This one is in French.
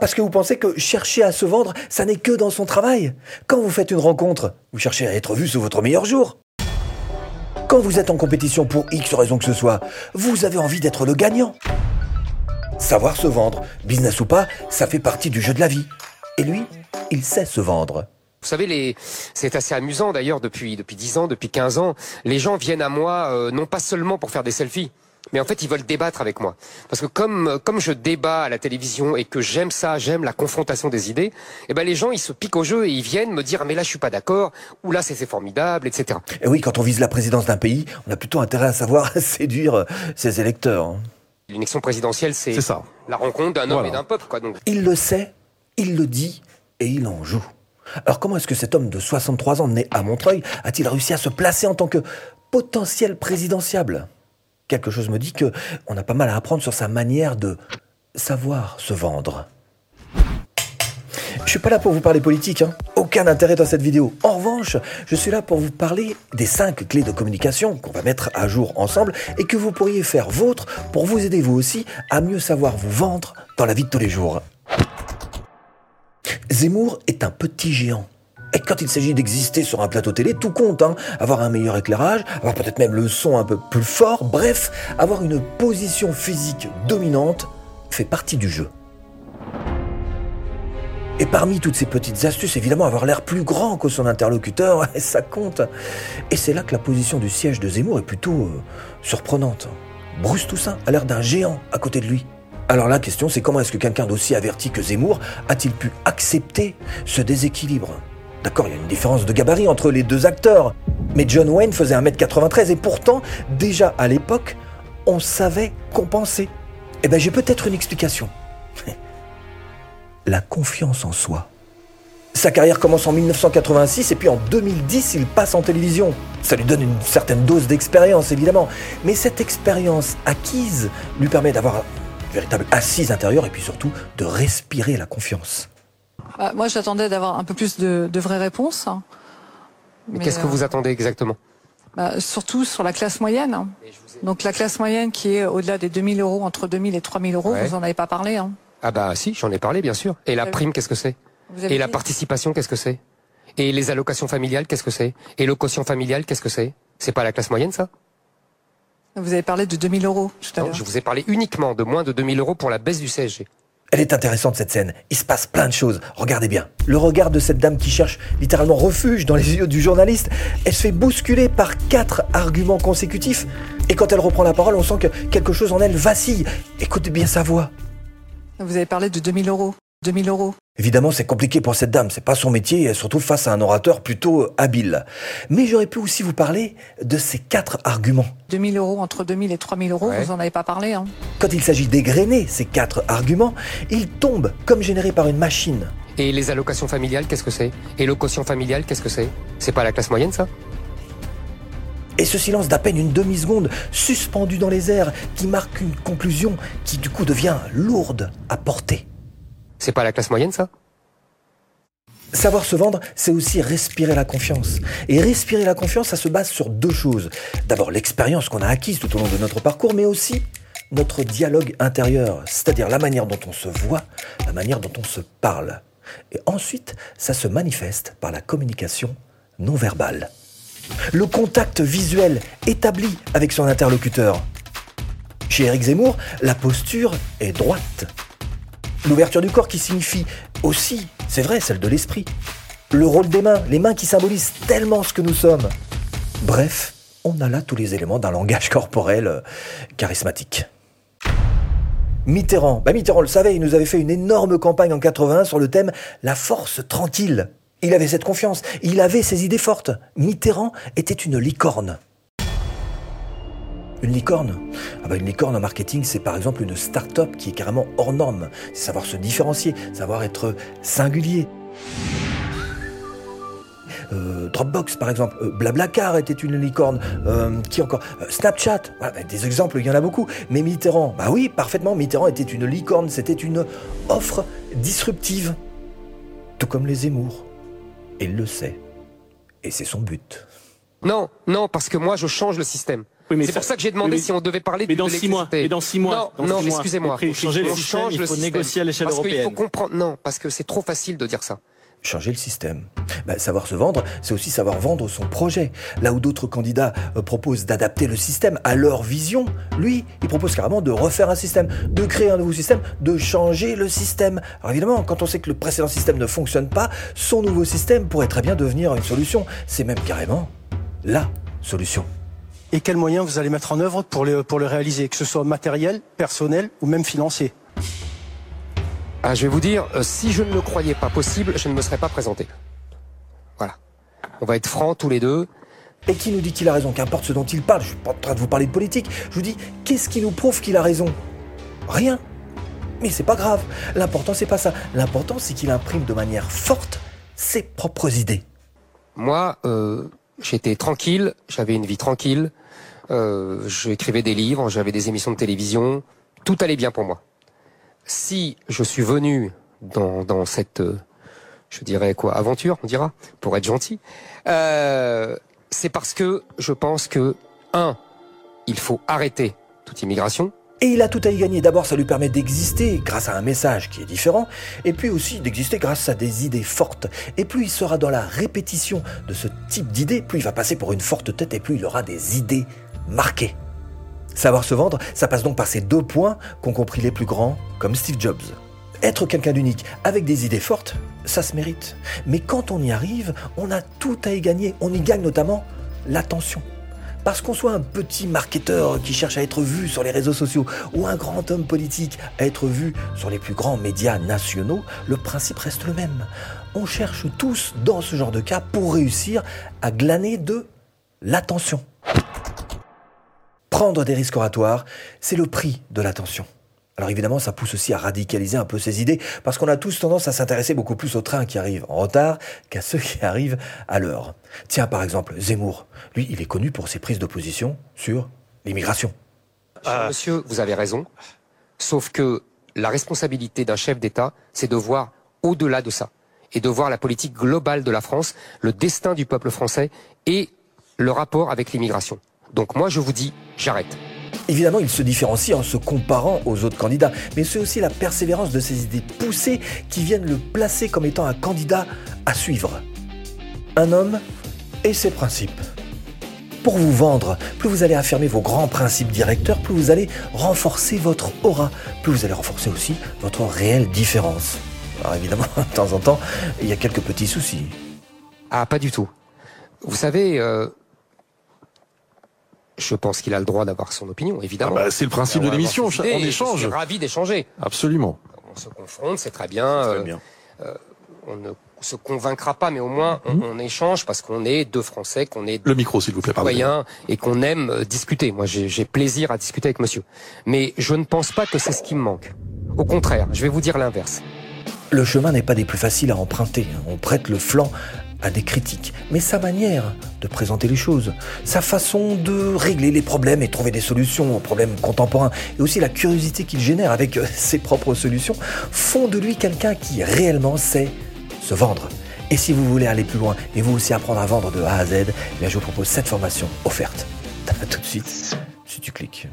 parce que vous pensez que chercher à se vendre, ça n'est que dans son travail. Quand vous faites une rencontre, vous cherchez à être vu sous votre meilleur jour. Quand vous êtes en compétition pour X raison que ce soit, vous avez envie d'être le gagnant. Savoir se vendre, business ou pas, ça fait partie du jeu de la vie. Et lui, il sait se vendre. Vous savez, c'est assez amusant d'ailleurs depuis depuis 10 ans, depuis 15 ans. Les gens viennent à moi euh, non pas seulement pour faire des selfies, mais en fait ils veulent débattre avec moi. Parce que comme comme je débat à la télévision et que j'aime ça, j'aime la confrontation des idées, eh ben les gens ils se piquent au jeu et ils viennent me dire mais là je suis pas d'accord ou là c'est formidable, etc. Et oui, quand on vise la présidence d'un pays, on a plutôt intérêt à savoir séduire euh, ses électeurs. hein. L'élection présidentielle c'est C'est ça. la rencontre d'un homme Voilà. et d'un peuple quoi. Donc Il le sait, il le dit et il en joue. Alors comment est-ce que cet homme de 63 ans né à Montreuil a-t-il réussi à se placer en tant que potentiel présidentiable? Quelque chose me dit que on a pas mal à apprendre sur sa manière de savoir se vendre. Je suis pas là pour vous parler politique, hein. aucun intérêt dans cette vidéo. En revanche, je suis là pour vous parler des cinq clés de communication qu'on va mettre à jour ensemble et que vous pourriez faire vôtre pour vous aider vous aussi à mieux savoir vous vendre dans la vie de tous les jours. Zemmour est un petit géant. Et quand il s'agit d'exister sur un plateau télé, tout compte. Hein. Avoir un meilleur éclairage, avoir peut-être même le son un peu plus fort, bref, avoir une position physique dominante fait partie du jeu. Et parmi toutes ces petites astuces, évidemment, avoir l'air plus grand que son interlocuteur, ça compte. Et c'est là que la position du siège de Zemmour est plutôt euh, surprenante. Bruce Toussaint a l'air d'un géant à côté de lui. Alors la question, c'est comment est-ce que quelqu'un d'aussi averti que Zemmour a-t-il pu accepter ce déséquilibre? D'accord, il y a une différence de gabarit entre les deux acteurs. Mais John Wayne faisait 1m93 et pourtant, déjà à l'époque, on savait compenser. Eh ben j'ai peut-être une explication. La confiance en soi. Sa carrière commence en 1986 et puis en 2010, il passe en télévision. Ça lui donne une certaine dose d'expérience, évidemment. Mais cette expérience acquise lui permet d'avoir une véritable assise intérieure et puis surtout de respirer la confiance. Bah, moi, j'attendais d'avoir un peu plus de, de vraies réponses. mais qu'est-ce que vous attendez exactement? bah, Surtout sur la classe moyenne. hein. Donc la classe moyenne qui est au-delà des 2000 euros, entre 2000 et 3000 euros, Ouais. vous en avez pas parlé. Hein. Ah bah si, j'en ai parlé bien sûr. Et la prime, qu'est-ce que c'est? Et la participation, qu'est-ce que c'est? Et les allocations familiales, qu'est-ce que c'est? Et le quotient familial, qu'est-ce que c'est? C'est pas la classe moyenne, ça? Vous avez parlé de 2000 euros tout à l'heure. Je vous ai parlé uniquement de moins de 2000 euros pour la baisse du CSG. Elle est intéressante cette scène. Il se passe plein de choses. Regardez bien. Le regard de cette dame qui cherche littéralement refuge dans les yeux du journaliste. Elle se fait bousculer par quatre arguments consécutifs. Et quand elle reprend la parole, on sent que quelque chose en elle vacille. Écoutez bien sa voix. Vous avez parlé de 2000 euros. 2000 euros. Évidemment, c'est compliqué pour cette dame, c'est pas son métier, et elle se retrouve face à un orateur plutôt habile. Mais j'aurais pu aussi vous parler de ces quatre arguments. 2000 euros, entre 2000 et 3000 euros, Ouais. vous en avez pas parlé. Hein. Quand il s'agit d'égrener ces quatre arguments, ils tombent comme générés par une machine. Et les allocations familiales, qu'est-ce que c'est? Et le quotient familial, qu'est-ce que c'est? C'est pas la classe moyenne, ça? Et ce silence d'à peine une demi-seconde, suspendu dans les airs, qui marque une conclusion qui du coup devient lourde à porter. C'est pas la classe moyenne, ça? Savoir se vendre, c'est aussi respirer la confiance. Et respirer la confiance, ça se base sur deux choses. D'abord l'expérience qu'on a acquise tout au long de notre parcours, mais aussi notre dialogue intérieur, c'est-à-dire la manière dont on se voit, la manière dont on se parle. Et ensuite, ça se manifeste par la communication non verbale. Le contact visuel établi avec son interlocuteur. Chez Eric Zemmour, la posture est droite. L'ouverture du corps qui signifie aussi, c'est vrai, celle de l'esprit. Le rôle des mains, les mains qui symbolisent tellement ce que nous sommes. Bref, on a là tous les éléments d'un langage corporel euh, charismatique. Mitterrand, bah Mitterrand le savait, il nous avait fait une énorme campagne en 81 sur le thème La force tranquille. Il avait cette confiance, il avait ses idées fortes. Mitterrand était une licorne. Une licorne ah bah Une licorne en marketing, c'est par exemple une start-up qui est carrément hors norme. C'est savoir se différencier, savoir être singulier. Euh, Dropbox par exemple, Euh, Blablacar était une licorne, Euh, qui encore? Snapchat, bah, des exemples, il y en a beaucoup. Mais Mitterrand, bah oui, parfaitement, Mitterrand était une licorne, c'était une offre disruptive. Tout comme les Zemmour. Il le sait. Et c'est son but. Non, non, parce que moi, je change le système. C'est pour ça que j'ai demandé si on devait parler mais dans six mois. Mais dans six mois. Non, non excusez-moi. Changer le système, il faut négocier à l'échelle européenne. Il faut comprendre. Non, parce que c'est trop facile de dire ça changer le système. Ben, savoir se vendre, c'est aussi savoir vendre son projet. Là où d'autres candidats euh, proposent d'adapter le système à leur vision, lui, il propose carrément de refaire un système, de créer un nouveau système, de changer le système. Alors évidemment, quand on sait que le précédent système ne fonctionne pas, son nouveau système pourrait très bien devenir une solution. C'est même carrément la solution. Et quels moyens vous allez mettre en œuvre pour le, pour le réaliser, que ce soit matériel, personnel ou même financier? Ah, je vais vous dire, euh, si je ne le croyais pas possible, je ne me serais pas présenté. Voilà. On va être francs tous les deux. Et qui nous dit qu'il a raison? Qu'importe ce dont il parle, je suis pas en train de vous parler de politique. Je vous dis, qu'est-ce qui nous prouve qu'il a raison? Rien. Mais c'est pas grave. L'important, c'est pas ça. L'important, c'est qu'il imprime de manière forte ses propres idées. Moi, euh, j'étais tranquille, j'avais une vie tranquille, euh, j'écrivais des livres, j'avais des émissions de télévision, tout allait bien pour moi si je suis venu dans, cette, euh, je dirais quoi, aventure, on dira, pour être gentil, euh, c'est parce que je pense que, un, il faut arrêter toute immigration. Et il a tout à y gagner. D'abord, ça lui permet d'exister grâce à un message qui est différent, et puis aussi d'exister grâce à des idées fortes. Et plus il sera dans la répétition de ce type d'idées, plus il va passer pour une forte tête, et plus il aura des idées marquées. Savoir se vendre, ça passe donc par ces deux points qu'ont compris les plus grands, comme Steve Jobs. Être quelqu'un d'unique, avec des idées fortes, ça se mérite. Mais quand on y arrive, on a tout à y gagner. On y gagne notamment l'attention. Parce qu'on soit un petit marketeur qui cherche à être vu sur les réseaux sociaux ou un grand homme politique à être vu sur les plus grands médias nationaux, le principe reste le même. On cherche tous, dans ce genre de cas, pour réussir à glaner de l'attention. Prendre des risques oratoires, c'est le prix de l'attention. Alors évidemment, ça pousse aussi à radicaliser un peu ses idées, parce qu'on a tous tendance à s'intéresser beaucoup plus aux trains qui arrivent en retard qu'à ceux qui arrivent à l'heure. Tiens, par exemple, Zemmour. Lui, il est connu pour ses prises d'opposition sur l'immigration. Ah. Monsieur, vous avez raison. Sauf que la responsabilité d'un chef d'État, c'est de voir au-delà de ça. Et de voir la politique globale de la France, le destin du peuple français et le rapport avec l'immigration. Donc moi, je vous dis, j'arrête. Évidemment, il se différencie en se comparant aux autres candidats, mais c'est aussi la persévérance de ses idées poussées qui viennent le placer comme étant un candidat à suivre. Un homme et ses principes. Pour vous vendre, plus vous allez affirmer vos grands principes directeurs, plus vous allez renforcer votre aura, plus vous allez renforcer aussi votre réelle différence. Alors évidemment, de temps en temps, il y a quelques petits soucis. Ah, pas du tout. Vous savez, euh, je pense qu'il a le droit d'avoir son opinion, évidemment. Ah bah, c'est le principe de l'émission, on échange. Je suis ravi d'échanger. Absolument. On se confronte, c'est très bien. Très euh, bien. Euh, on ne se convaincra pas, mais au moins on, mhm. échange parce qu'on est deux Français, qu'on est le micro s'il vous plaît, citoyens et qu'on aime euh, discuter. Moi, j'ai plaisir à discuter avec Monsieur, mais je ne pense pas que c'est ce qui me manque. Au contraire, je vais vous dire l'inverse. Le chemin n'est pas des plus faciles à emprunter. On prête le flanc à des critiques, mais sa manière de présenter les choses, sa façon de régler les problèmes et trouver des solutions aux problèmes contemporains, et aussi la curiosité qu'il génère avec euh, ses propres solutions, font de lui quelqu'un qui réellement sait se vendre. Et si vous voulez aller plus loin et vous aussi apprendre à vendre de A à Z, eh je vous propose cette formation offerte. tout de suite si tu cliques.